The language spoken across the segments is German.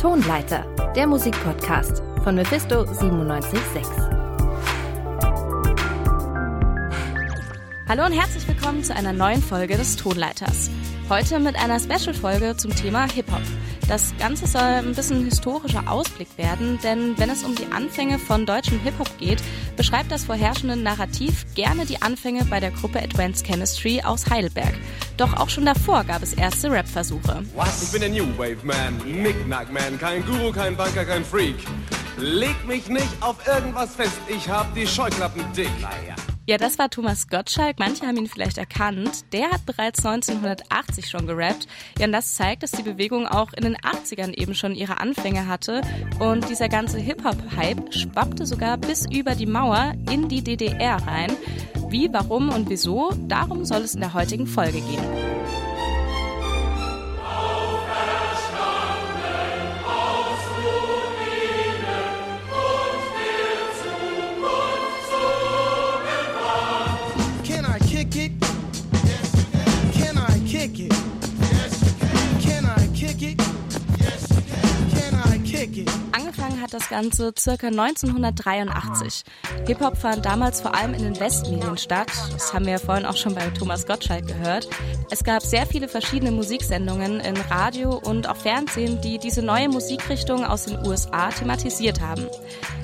Tonleiter, der Musikpodcast von Mephisto 976. Hallo und herzlich willkommen zu einer neuen Folge des Tonleiters. Heute mit einer Special-Folge zum Thema Hip-Hop. Das Ganze soll ein bisschen historischer Ausblick werden, denn wenn es um die Anfänge von deutschem Hip-Hop geht, beschreibt das vorherrschende Narrativ gerne die Anfänge bei der Gruppe Advanced Chemistry aus Heidelberg. Doch auch schon davor gab es erste Rap-Versuche. Was? Ich bin der New Wave Man, Knick-Knack Man, kein Guru, kein Banker, kein Freak. Leg mich nicht auf irgendwas fest, ich hab die Scheuklappen dick. Naja. Ja, das war Thomas Gottschalk. Manche haben ihn vielleicht erkannt. Der hat bereits 1980 schon gerappt. Ja, und das zeigt, dass die Bewegung auch in den 80ern eben schon ihre Anfänge hatte. Und dieser ganze Hip-Hop-Hype schwappte sogar bis über die Mauer in die DDR rein. Wie, warum und wieso, darum soll es in der heutigen Folge gehen. Hat das Ganze circa 1983. Hip-Hop fand damals vor allem in den Westmedien statt. Das haben wir ja vorhin auch schon bei Thomas Gottschalk gehört. Es gab sehr viele verschiedene Musiksendungen in Radio und auch Fernsehen, die diese neue Musikrichtung aus den USA thematisiert haben.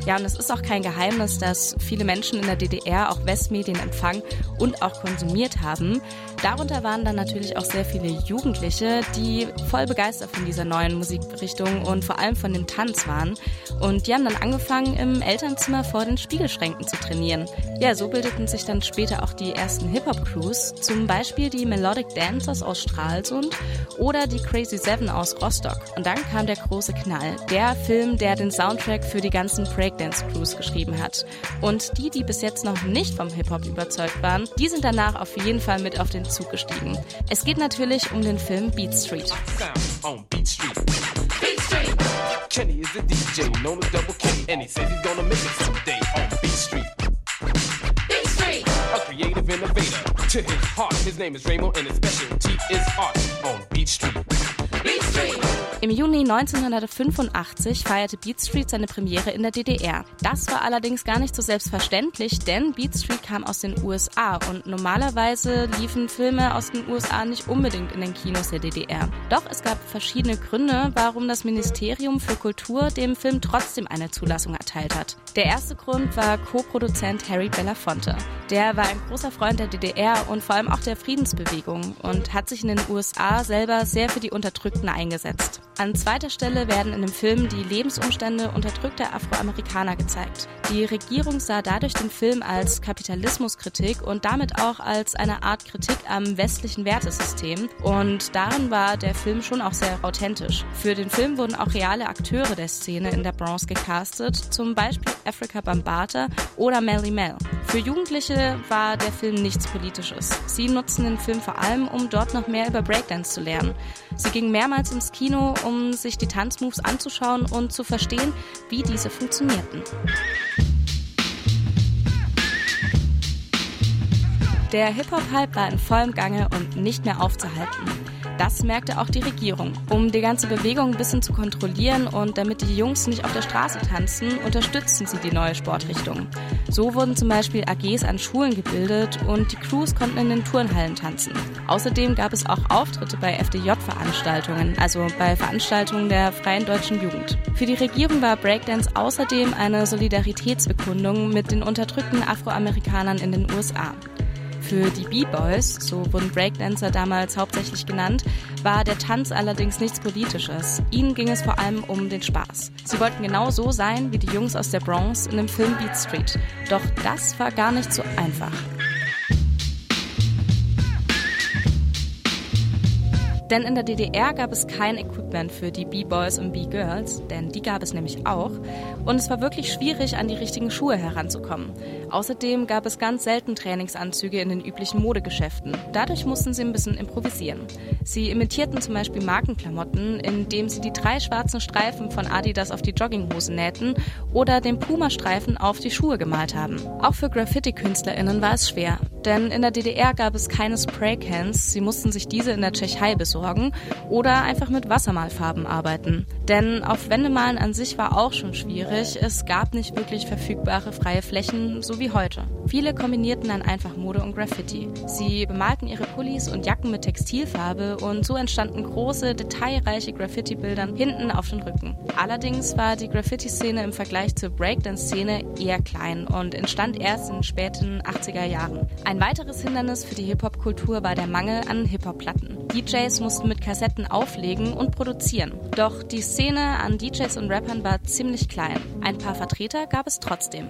Ja, und es ist auch kein Geheimnis, dass viele Menschen in der DDR auch Westmedien empfangen und auch konsumiert haben. Darunter waren dann natürlich auch sehr viele Jugendliche, die voll begeistert von dieser neuen Musikrichtung und vor allem von dem Tanz waren. Und die haben dann angefangen, im Elternzimmer vor den Spiegelschränken zu trainieren. Ja, so bildeten sich dann später auch die ersten Hip-Hop-Crews, zum Beispiel die Melodic Dancers aus Stralsund oder die Crazy Seven aus Rostock. Und dann kam der große Knall, der Film, der den Soundtrack für die ganzen Breakdance-Crews geschrieben hat. Und die, die bis jetzt noch nicht vom Hip-Hop überzeugt waren, die sind danach auf jeden Fall mit auf den Zug gestiegen. Es geht natürlich um den Film Beat Street. Kenny is a DJ known as Double K, and he says he's gonna make it someday on Beat Street. Beat Street! A creative innovator. To his heart, his name is Raymond, and his specialty is art on Beat Street. Im Juni 1985 feierte Beat Street seine Premiere in der DDR. Das war allerdings gar nicht so selbstverständlich, denn Beat Street kam aus den USA und normalerweise liefen Filme aus den USA nicht unbedingt in den Kinos der DDR. Doch es gab verschiedene Gründe, warum das Ministerium für Kultur dem Film trotzdem eine Zulassung erteilt hat. Der erste Grund war Co-Produzent Harry Belafonte. Der war ein großer Freund der DDR und vor allem auch der Friedensbewegung und hat sich in den USA selber sehr für die Unterdrückten eingesetzt. An zweiter Stelle werden in dem Film die Lebensumstände unterdrückter Afroamerikaner gezeigt. Die Regierung sah dadurch den Film als Kapitalismuskritik und damit auch als eine Art Kritik am westlichen Wertesystem. Und darin war der Film schon auch sehr authentisch. Für den Film wurden auch reale Akteure der Szene in der Bronx gecastet, zum Beispiel Africa Bambata oder Melly Mel. Für Jugendliche war der Film nichts Politisches. Sie nutzten den Film vor allem, um dort noch mehr über Breakdance zu lernen. Sie gingen mehrmals ins Kino, um sich die Tanzmoves anzuschauen und zu verstehen, wie diese funktionierten. Der Hip-Hop-Hype war in vollem Gange und nicht mehr aufzuhalten. Das merkte auch die Regierung. Um die ganze Bewegung ein bisschen zu kontrollieren und damit die Jungs nicht auf der Straße tanzen, unterstützten sie die neue Sportrichtung. So wurden zum Beispiel AGs an Schulen gebildet und die Crews konnten in den Turnhallen tanzen. Außerdem gab es auch Auftritte bei FDJ-Veranstaltungen, also bei Veranstaltungen der Freien Deutschen Jugend. Für die Regierung war Breakdance außerdem eine Solidaritätsbekundung mit den unterdrückten Afroamerikanern in den USA. Für die B-Boys, so wurden Breakdancer damals hauptsächlich genannt, war der Tanz allerdings nichts Politisches. Ihnen ging es vor allem um den Spaß. Sie wollten genau so sein wie die Jungs aus der Bronx in dem Film Beat Street. Doch das war gar nicht so einfach. Denn in der DDR gab es kein Equipment für die B-Boys und B-Girls, denn die gab es nämlich auch. Und es war wirklich schwierig, an die richtigen Schuhe heranzukommen. Außerdem gab es ganz selten Trainingsanzüge in den üblichen Modegeschäften. Dadurch mussten sie ein bisschen improvisieren. Sie imitierten zum Beispiel Markenklamotten, indem sie die drei schwarzen Streifen von Adidas auf die Jogginghosen nähten oder den Puma-Streifen auf die Schuhe gemalt haben. Auch für Graffiti-KünstlerInnen war es schwer denn in der DDR gab es keine Spraycans, sie mussten sich diese in der Tschechei besorgen oder einfach mit Wassermalfarben arbeiten. Denn auf Wendemalen an sich war auch schon schwierig, es gab nicht wirklich verfügbare freie Flächen, so wie heute. Viele kombinierten dann einfach Mode und Graffiti. Sie bemalten ihre Pullis und Jacken mit Textilfarbe und so entstanden große, detailreiche Graffiti-Bilder hinten auf den Rücken. Allerdings war die Graffiti-Szene im Vergleich zur Breakdance-Szene eher klein und entstand erst in den späten 80er Jahren. Ein weiteres Hindernis für die Hip-Hop-Kultur war der Mangel an Hip-Hop-Platten. DJs mussten mit Kassetten auflegen und produzieren. Doch die Szene an DJs und Rappern war ziemlich klein. Ein paar Vertreter gab es trotzdem.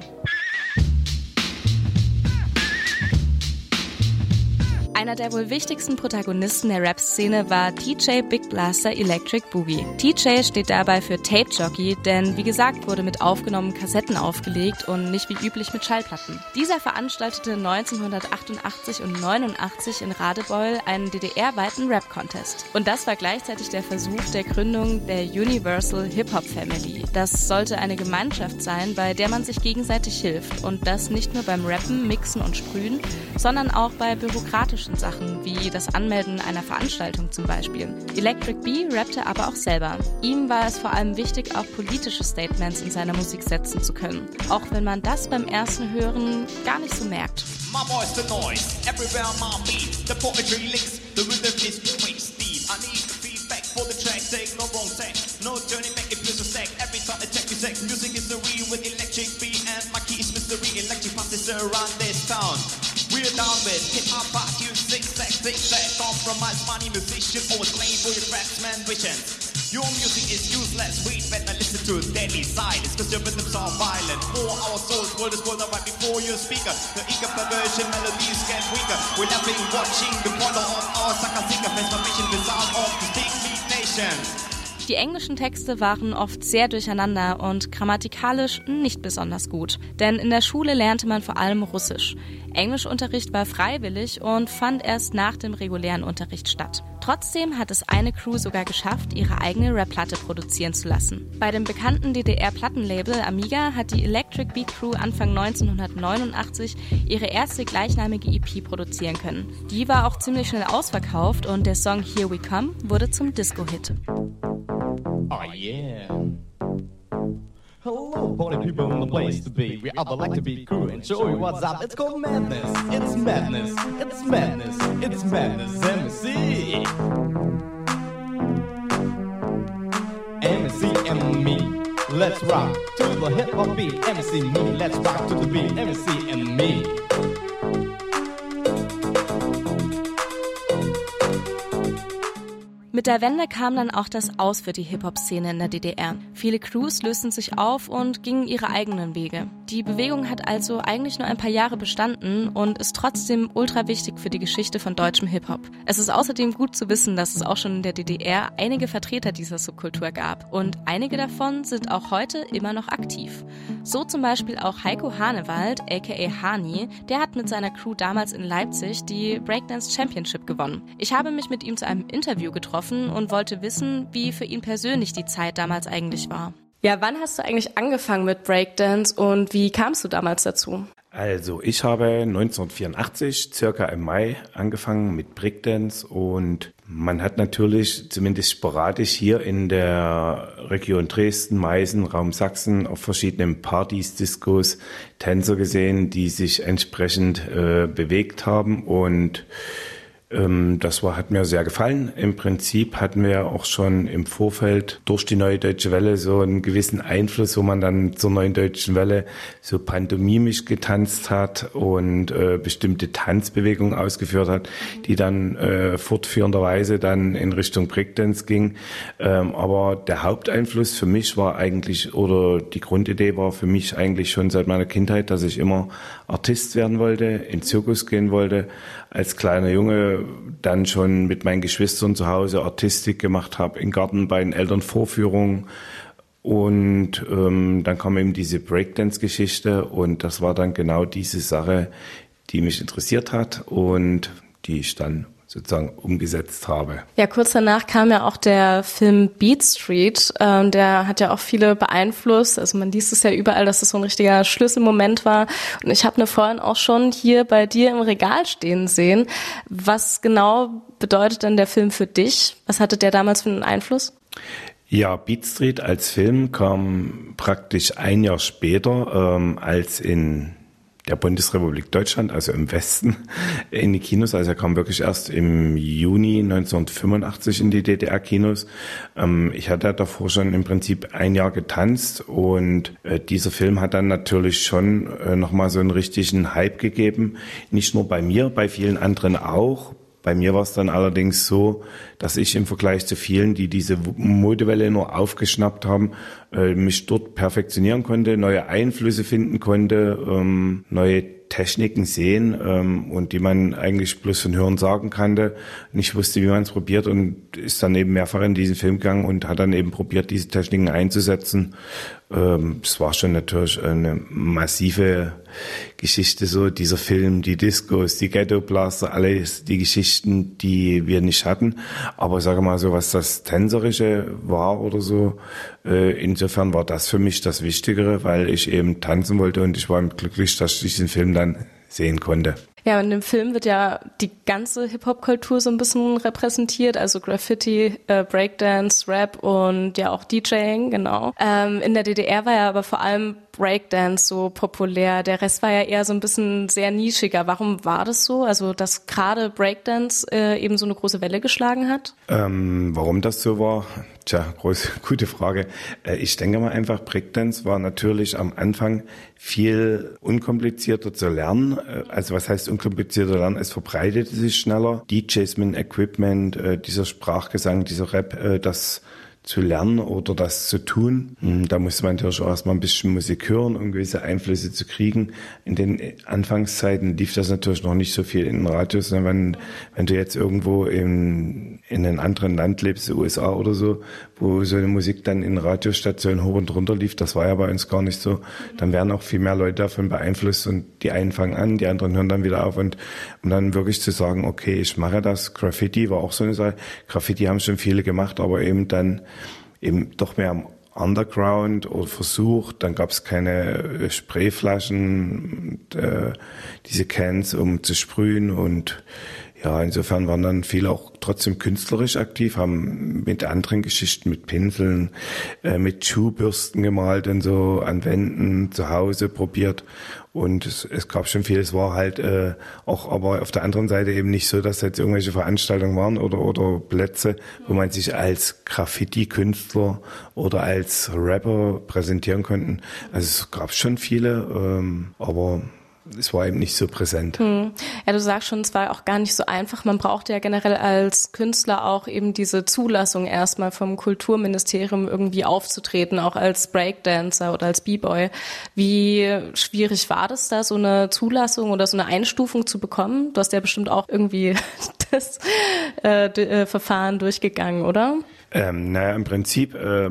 Einer der wohl wichtigsten Protagonisten der Rap-Szene war TJ Big Blaster Electric Boogie. TJ steht dabei für Tape Jockey, denn wie gesagt wurde mit aufgenommenen Kassetten aufgelegt und nicht wie üblich mit Schallplatten. Dieser veranstaltete 1988 und 89 in Radebeul einen DDR-weiten Rap-Contest. Und das war gleichzeitig der Versuch der Gründung der Universal Hip-Hop Family. Das sollte eine Gemeinschaft sein, bei der man sich gegenseitig hilft und das nicht nur beim Rappen, Mixen und Sprühen, sondern auch bei bürokratischen praktischen Sachen, wie das Anmelden einer Veranstaltung zum Beispiel. Electric B rappte aber auch selber. Ihm war es vor allem wichtig, auch politische Statements in seiner Musik setzen zu können. Auch wenn man das beim ersten Hören gar nicht so merkt. My voice, the noise, everywhere my beat, the poetry links, the rhythm is wasted. I need feedback for the track, take no wrong take, no turning back if there's a stack. Every time I check you say, music is the real with electric beat and my key is mystery, electric passes around this town. We're down with hip hop, zigzag, zigzag. Compromise money, musician, always claim for your craftsman vision. Your music is useless, wait, better listen to deadly silence, cause your rhythms are violent. For our souls, world is world right before your speaker. The eager perversion, melodies get weaker. We're laughing, watching the model of our sucker singer transformation, result of the big nation. Die englischen Texte waren oft sehr durcheinander und grammatikalisch nicht besonders gut, denn in der Schule lernte man vor allem Russisch. Englischunterricht war freiwillig und fand erst nach dem regulären Unterricht statt. Trotzdem hat es eine Crew sogar geschafft, ihre eigene Rap-Platte produzieren zu lassen. Bei dem bekannten DDR-Plattenlabel Amiga hat die Electric Beat Crew Anfang 1989 ihre erste gleichnamige EP produzieren können. Die war auch ziemlich schnell ausverkauft und der Song Here We Come wurde zum Disco-Hit. Oh, oh yeah. Hello, party people in the place to be. We are the like to be cool and show you what's up. It's called madness. It's madness. It's madness. It's madness. MC. MC and me. Let's rock to the hip hop beat. MC me. Let's rock to the beat. MC and me. Mit der Wende kam dann auch das Aus für die Hip-Hop-Szene in der DDR. Viele Crews lösten sich auf und gingen ihre eigenen Wege. Die Bewegung hat also eigentlich nur ein paar Jahre bestanden und ist trotzdem ultra wichtig für die Geschichte von deutschem Hip-Hop. Es ist außerdem gut zu wissen, dass es auch schon in der DDR einige Vertreter dieser Subkultur gab und einige davon sind auch heute immer noch aktiv. So zum Beispiel auch Heiko Hanewald, aka Hani, der hat mit seiner Crew damals in Leipzig die Breakdance Championship gewonnen. Ich habe mich mit ihm zu einem Interview getroffen und wollte wissen, wie für ihn persönlich die Zeit damals eigentlich war. Ja, wann hast du eigentlich angefangen mit Breakdance und wie kamst du damals dazu? Also ich habe 1984 circa im Mai angefangen mit Breakdance und man hat natürlich zumindest sporadisch hier in der Region Dresden, Meißen, Raum Sachsen auf verschiedenen Partys, Discos Tänzer gesehen, die sich entsprechend äh, bewegt haben und das war, hat mir sehr gefallen. Im Prinzip hatten wir auch schon im Vorfeld durch die Neue Deutsche Welle so einen gewissen Einfluss, wo man dann zur Neuen Deutschen Welle so pantomimisch getanzt hat und äh, bestimmte Tanzbewegungen ausgeführt hat, die dann äh, fortführenderweise dann in Richtung Breakdance ging. Ähm, aber der Haupteinfluss für mich war eigentlich, oder die Grundidee war für mich eigentlich schon seit meiner Kindheit, dass ich immer Artist werden wollte, in Zirkus gehen wollte, als kleiner Junge dann schon mit meinen Geschwistern zu Hause Artistik gemacht habe, im Garten bei den Eltern Vorführungen. Und ähm, dann kam eben diese Breakdance-Geschichte und das war dann genau diese Sache, die mich interessiert hat und die ich dann sozusagen umgesetzt habe. Ja, kurz danach kam ja auch der Film Beat Street. Ähm, der hat ja auch viele beeinflusst. Also man liest es ja überall, dass es so ein richtiger Schlüsselmoment war. Und ich habe ne vorhin auch schon hier bei dir im Regal stehen sehen. Was genau bedeutet denn der Film für dich? Was hatte der damals für einen Einfluss? Ja, Beat Street als Film kam praktisch ein Jahr später ähm, als in der Bundesrepublik Deutschland, also im Westen, in die Kinos. Also er kam wirklich erst im Juni 1985 in die DDR-Kinos. Ähm, ich hatte davor schon im Prinzip ein Jahr getanzt und äh, dieser Film hat dann natürlich schon äh, nochmal so einen richtigen Hype gegeben. Nicht nur bei mir, bei vielen anderen auch. Bei mir war es dann allerdings so, dass ich im Vergleich zu vielen, die diese Modewelle nur aufgeschnappt haben, äh, mich dort perfektionieren konnte, neue Einflüsse finden konnte, ähm, neue Techniken sehen ähm, und die man eigentlich bloß von Hören sagen kannte, nicht wusste, wie man es probiert und ist dann eben mehrfach in diesen Film gegangen und hat dann eben probiert, diese Techniken einzusetzen. Ähm, es war schon natürlich eine massive Geschichte so, dieser Film, die Discos, die Ghetto Blaster, alles die Geschichten, die wir nicht hatten. Aber sage mal so, was das Tänzerische war oder so, äh, insofern war das für mich das Wichtigere, weil ich eben tanzen wollte und ich war glücklich, dass ich diesen Film dann sehen konnte. Ja, in dem Film wird ja die ganze Hip-Hop-Kultur so ein bisschen repräsentiert, also Graffiti, äh, Breakdance, Rap und ja auch DJing, genau. Ähm, in der DDR war ja aber vor allem Breakdance so populär. Der Rest war ja eher so ein bisschen sehr nischiger. Warum war das so? Also, dass gerade Breakdance äh, eben so eine große Welle geschlagen hat? Ähm, warum das so war? Tja, große, gute Frage. Äh, ich denke mal einfach, Breakdance war natürlich am Anfang viel unkomplizierter zu lernen. Äh, also was heißt unkomplizierter lernen? Es verbreitete sich schneller. DJs mit Equipment, äh, dieser Sprachgesang, dieser Rap, das zu lernen oder das zu tun. Hm, da musste man natürlich auch erstmal ein bisschen Musik hören, um gewisse Einflüsse zu kriegen. In den Anfangszeiten lief das natürlich noch nicht so viel in den Radios. Wenn, wenn du jetzt irgendwo in, in einem anderen Land lebst, USA oder so, wo so eine Musik dann in Radiostationen hoch und runter lief, das war ja bei uns gar nicht so, dann werden auch viel mehr Leute davon beeinflusst und die einen fangen an, die anderen hören dann wieder auf und um dann wirklich zu sagen, okay, ich mache das. Graffiti war auch so eine Sache. Graffiti haben schon viele gemacht, aber eben dann eben doch mehr am Underground oder versucht. Dann gab es keine äh, Sprayflaschen, und, äh, diese Cans, um zu sprühen und ja, insofern waren dann viele auch trotzdem künstlerisch aktiv, haben mit anderen Geschichten, mit Pinseln, äh, mit Schuhbürsten gemalt und so an Wänden zu Hause probiert. Und es, es gab schon viel. Es war halt äh, auch aber auf der anderen Seite eben nicht so, dass jetzt irgendwelche Veranstaltungen waren oder, oder Plätze, wo man sich als Graffiti-Künstler oder als Rapper präsentieren konnten. Also es gab schon viele, ähm, aber es war eben nicht so präsent. Hm. Ja, du sagst schon, es war auch gar nicht so einfach. Man brauchte ja generell als Künstler auch eben diese Zulassung erstmal vom Kulturministerium irgendwie aufzutreten, auch als Breakdancer oder als B-Boy. Wie schwierig war das da, so eine Zulassung oder so eine Einstufung zu bekommen? Du hast ja bestimmt auch irgendwie das äh, äh, Verfahren durchgegangen, oder? Ähm, naja, im Prinzip äh,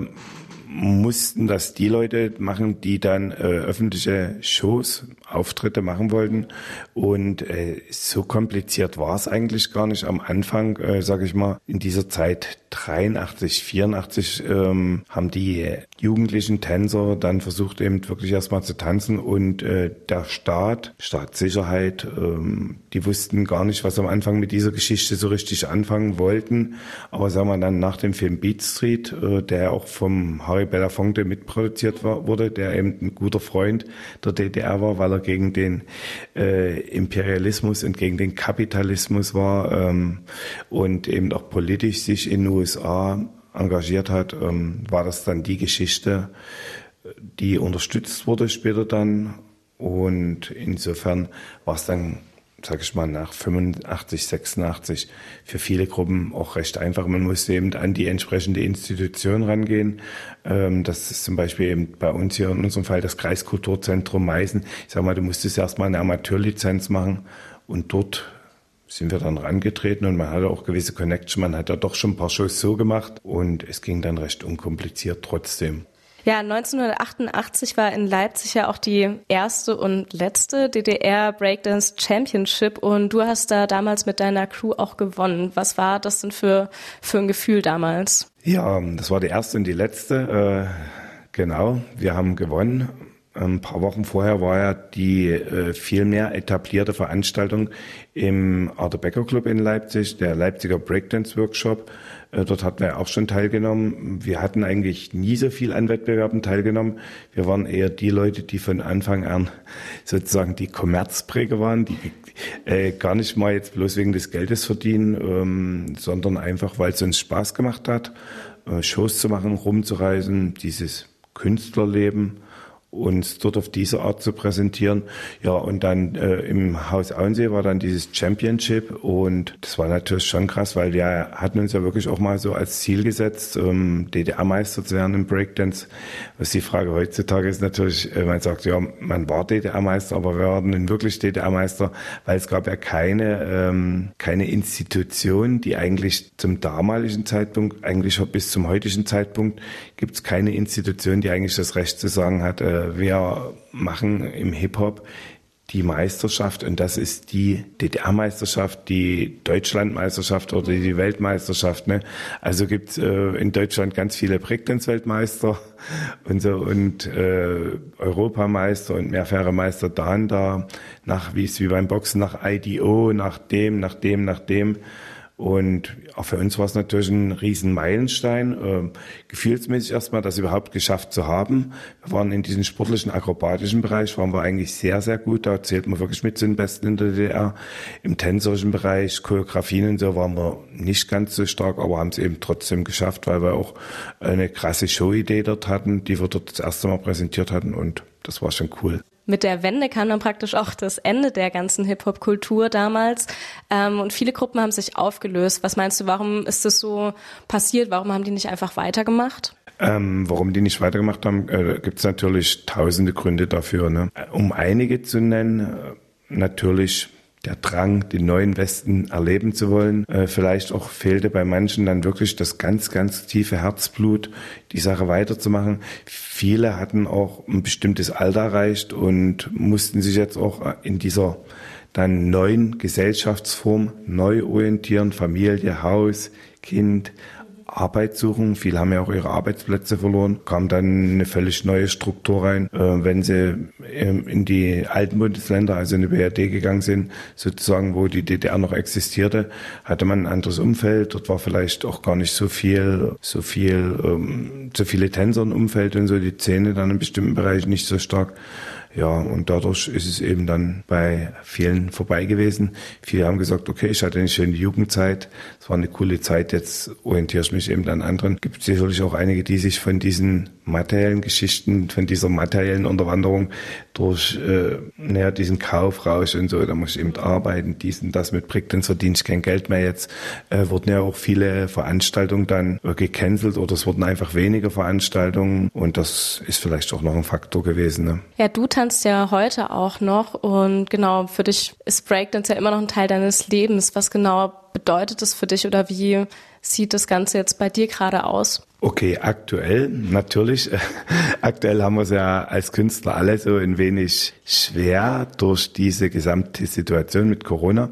mussten das die Leute machen, die dann äh, öffentliche Shows Auftritte machen wollten. Und äh, so kompliziert war es eigentlich gar nicht. Am Anfang, äh, sage ich mal, in dieser Zeit 83, 84 ähm, haben die jugendlichen Tänzer dann versucht eben wirklich erstmal zu tanzen und äh, der Staat, Staatssicherheit, ähm, die wussten gar nicht, was am Anfang mit dieser Geschichte so richtig anfangen wollten. Aber sagen wir dann nach dem Film Beat Street, äh, der auch vom Harry Belafonte mitproduziert war, wurde, der eben ein guter Freund der DDR war, weil er gegen den äh, Imperialismus und gegen den Kapitalismus war ähm, und eben auch politisch sich in den USA engagiert hat, ähm, war das dann die Geschichte, die unterstützt wurde später dann. Und insofern war es dann sage ich mal, nach 85, 86 für viele Gruppen auch recht einfach. Man musste eben an die entsprechende Institution rangehen. Ähm, das ist zum Beispiel eben bei uns hier in unserem Fall das Kreiskulturzentrum Meißen. Ich sage mal, du musstest erstmal eine Amateurlizenz machen und dort sind wir dann rangetreten und man hatte auch gewisse Connection. Man hat ja doch schon ein paar Shows so gemacht und es ging dann recht unkompliziert trotzdem. Ja, 1988 war in Leipzig ja auch die erste und letzte DDR Breakdance Championship und du hast da damals mit deiner Crew auch gewonnen. Was war das denn für, für ein Gefühl damals? Ja, das war die erste und die letzte. Äh, genau, wir haben gewonnen. Ein paar Wochen vorher war ja die äh, viel mehr etablierte Veranstaltung im Arthur Becker Club in Leipzig, der Leipziger Breakdance Workshop. Äh, dort hatten wir auch schon teilgenommen. Wir hatten eigentlich nie so viel an Wettbewerben teilgenommen. Wir waren eher die Leute, die von Anfang an sozusagen die Kommerzpräger waren, die äh, gar nicht mal jetzt bloß wegen des Geldes verdienen, ähm, sondern einfach, weil es uns Spaß gemacht hat, äh, Shows zu machen, rumzureisen, dieses Künstlerleben uns dort auf diese Art zu präsentieren. Ja, und dann äh, im Haus Auensee war dann dieses Championship und das war natürlich schon krass, weil wir hatten uns ja wirklich auch mal so als Ziel gesetzt, ähm, DDR-Meister zu werden im Breakdance. Was die Frage heutzutage ist natürlich, äh, man sagt, ja, man war DDR-Meister, aber wir waren nun wirklich DDR-Meister, weil es gab ja keine, ähm, keine Institution, die eigentlich zum damaligen Zeitpunkt, eigentlich bis zum heutigen Zeitpunkt, gibt es keine Institution, die eigentlich das Recht zu sagen hat, äh, wir machen im Hip-Hop die Meisterschaft und das ist die DDR-Meisterschaft, die Deutschlandmeisterschaft oder die Weltmeisterschaft. Ne? Also gibt äh, in Deutschland ganz viele Breakdance-Weltmeister und so und äh, Europameister und mehrfache Meister dann da nach wie es wie beim Boxen nach IDO, nach dem, nach dem, nach dem. Und auch für uns war es natürlich ein riesen Meilenstein, äh, gefühlsmäßig erstmal, das überhaupt geschafft zu haben. Wir waren in diesem sportlichen, akrobatischen Bereich, waren wir eigentlich sehr, sehr gut. Da zählt man wirklich mit zu den Besten in der DDR. Im tänzerischen Bereich, Choreografien und so waren wir nicht ganz so stark, aber haben es eben trotzdem geschafft, weil wir auch eine krasse Showidee dort hatten, die wir dort das erste Mal präsentiert hatten und das war schon cool mit der Wende kam dann praktisch auch das Ende der ganzen Hip-Hop-Kultur damals. Ähm, und viele Gruppen haben sich aufgelöst. Was meinst du, warum ist das so passiert? Warum haben die nicht einfach weitergemacht? Ähm, warum die nicht weitergemacht haben, äh, gibt es natürlich tausende Gründe dafür. Ne? Um einige zu nennen, äh, natürlich der Drang, den neuen Westen erleben zu wollen. Äh, vielleicht auch fehlte bei manchen dann wirklich das ganz, ganz tiefe Herzblut, die Sache weiterzumachen. Viele hatten auch ein bestimmtes Alter erreicht und mussten sich jetzt auch in dieser dann neuen Gesellschaftsform neu orientieren, Familie, Haus, Kind, Arbeit suchen. Viele haben ja auch ihre Arbeitsplätze verloren. Kam dann eine völlig neue Struktur rein. Äh, wenn sie ähm, in die alten Bundesländer, also in die BRD gegangen sind, sozusagen, wo die DDR noch existierte, hatte man ein anderes Umfeld. Dort war vielleicht auch gar nicht so viel, so viel, ähm, so viele Tänzer im Umfeld und so die Szene dann in bestimmten Bereichen nicht so stark. Ja, und dadurch ist es eben dann bei vielen vorbei gewesen. Viele haben gesagt, okay, ich hatte eine schöne Jugendzeit, es war eine coole Zeit, jetzt orientiere ich mich eben an anderen. Gibt sicherlich auch einige, die sich von diesen materiellen Geschichten, von dieser materiellen Unterwanderung durch äh, naja, diesen Kaufrausch und so, da muss ich eben arbeiten, dies und das mit Brick, dann verdiene ich kein Geld mehr jetzt. Äh, wurden ja auch viele Veranstaltungen dann äh, gecancelt oder es wurden einfach weniger Veranstaltungen und das ist vielleicht auch noch ein Faktor gewesen. Ne? Ja, du tanzt ja heute auch noch und genau, für dich ist Breakdance ja immer noch ein Teil deines Lebens. Was genau bedeutet das für dich oder wie sieht das Ganze jetzt bei dir gerade aus? Okay, aktuell natürlich. aktuell haben wir es ja als Künstler alle so ein wenig schwer durch diese gesamte Situation mit Corona.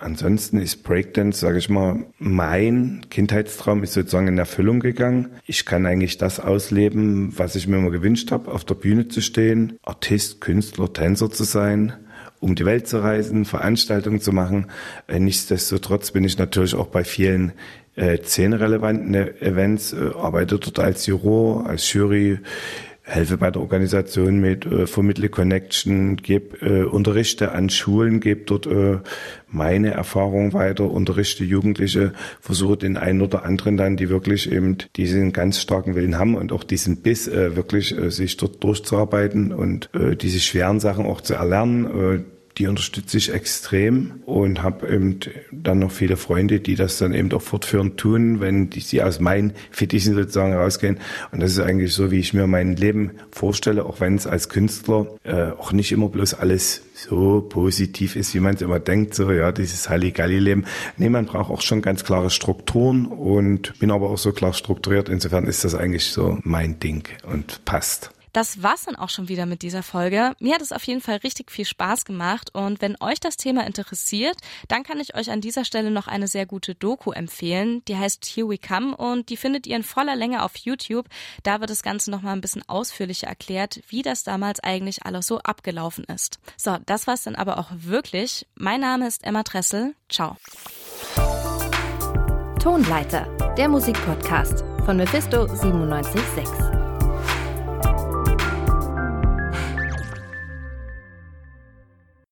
Ansonsten ist Breakdance, sage ich mal, mein Kindheitstraum ist sozusagen in Erfüllung gegangen. Ich kann eigentlich das ausleben, was ich mir immer gewünscht habe, auf der Bühne zu stehen, Artist, Künstler, Tänzer zu sein um die Welt zu reisen, Veranstaltungen zu machen. Äh, nichtsdestotrotz bin ich natürlich auch bei vielen äh, relevanten Events, äh, arbeite dort als Juror, als Jury, helfe bei der Organisation mit, äh, vermittle Connection, gebe äh, Unterrichte an Schulen, gebe dort äh, meine Erfahrung weiter, unterrichte Jugendliche, versuche den einen oder anderen dann, die wirklich eben diesen ganz starken Willen haben und auch diesen Biss äh, wirklich äh, sich dort durchzuarbeiten und äh, diese schweren Sachen auch zu erlernen, äh, die unterstütze ich extrem und habe eben dann noch viele Freunde, die das dann eben auch fortführend tun, wenn die, sie aus meinen Fittichen sozusagen rausgehen. Und das ist eigentlich so, wie ich mir mein Leben vorstelle, auch wenn es als Künstler äh, auch nicht immer bloß alles so positiv ist, wie man es immer denkt, so ja, dieses Halligalli-Leben. Nee, man braucht auch schon ganz klare Strukturen und bin aber auch so klar strukturiert. Insofern ist das eigentlich so mein Ding und passt. Das war's dann auch schon wieder mit dieser Folge. Mir hat es auf jeden Fall richtig viel Spaß gemacht und wenn euch das Thema interessiert, dann kann ich euch an dieser Stelle noch eine sehr gute Doku empfehlen. Die heißt Here We Come und die findet ihr in voller Länge auf YouTube. Da wird das Ganze nochmal ein bisschen ausführlicher erklärt, wie das damals eigentlich alles so abgelaufen ist. So, das war's dann aber auch wirklich. Mein Name ist Emma Dressel. Ciao. Tonleiter, der Musikpodcast von Mephisto 976.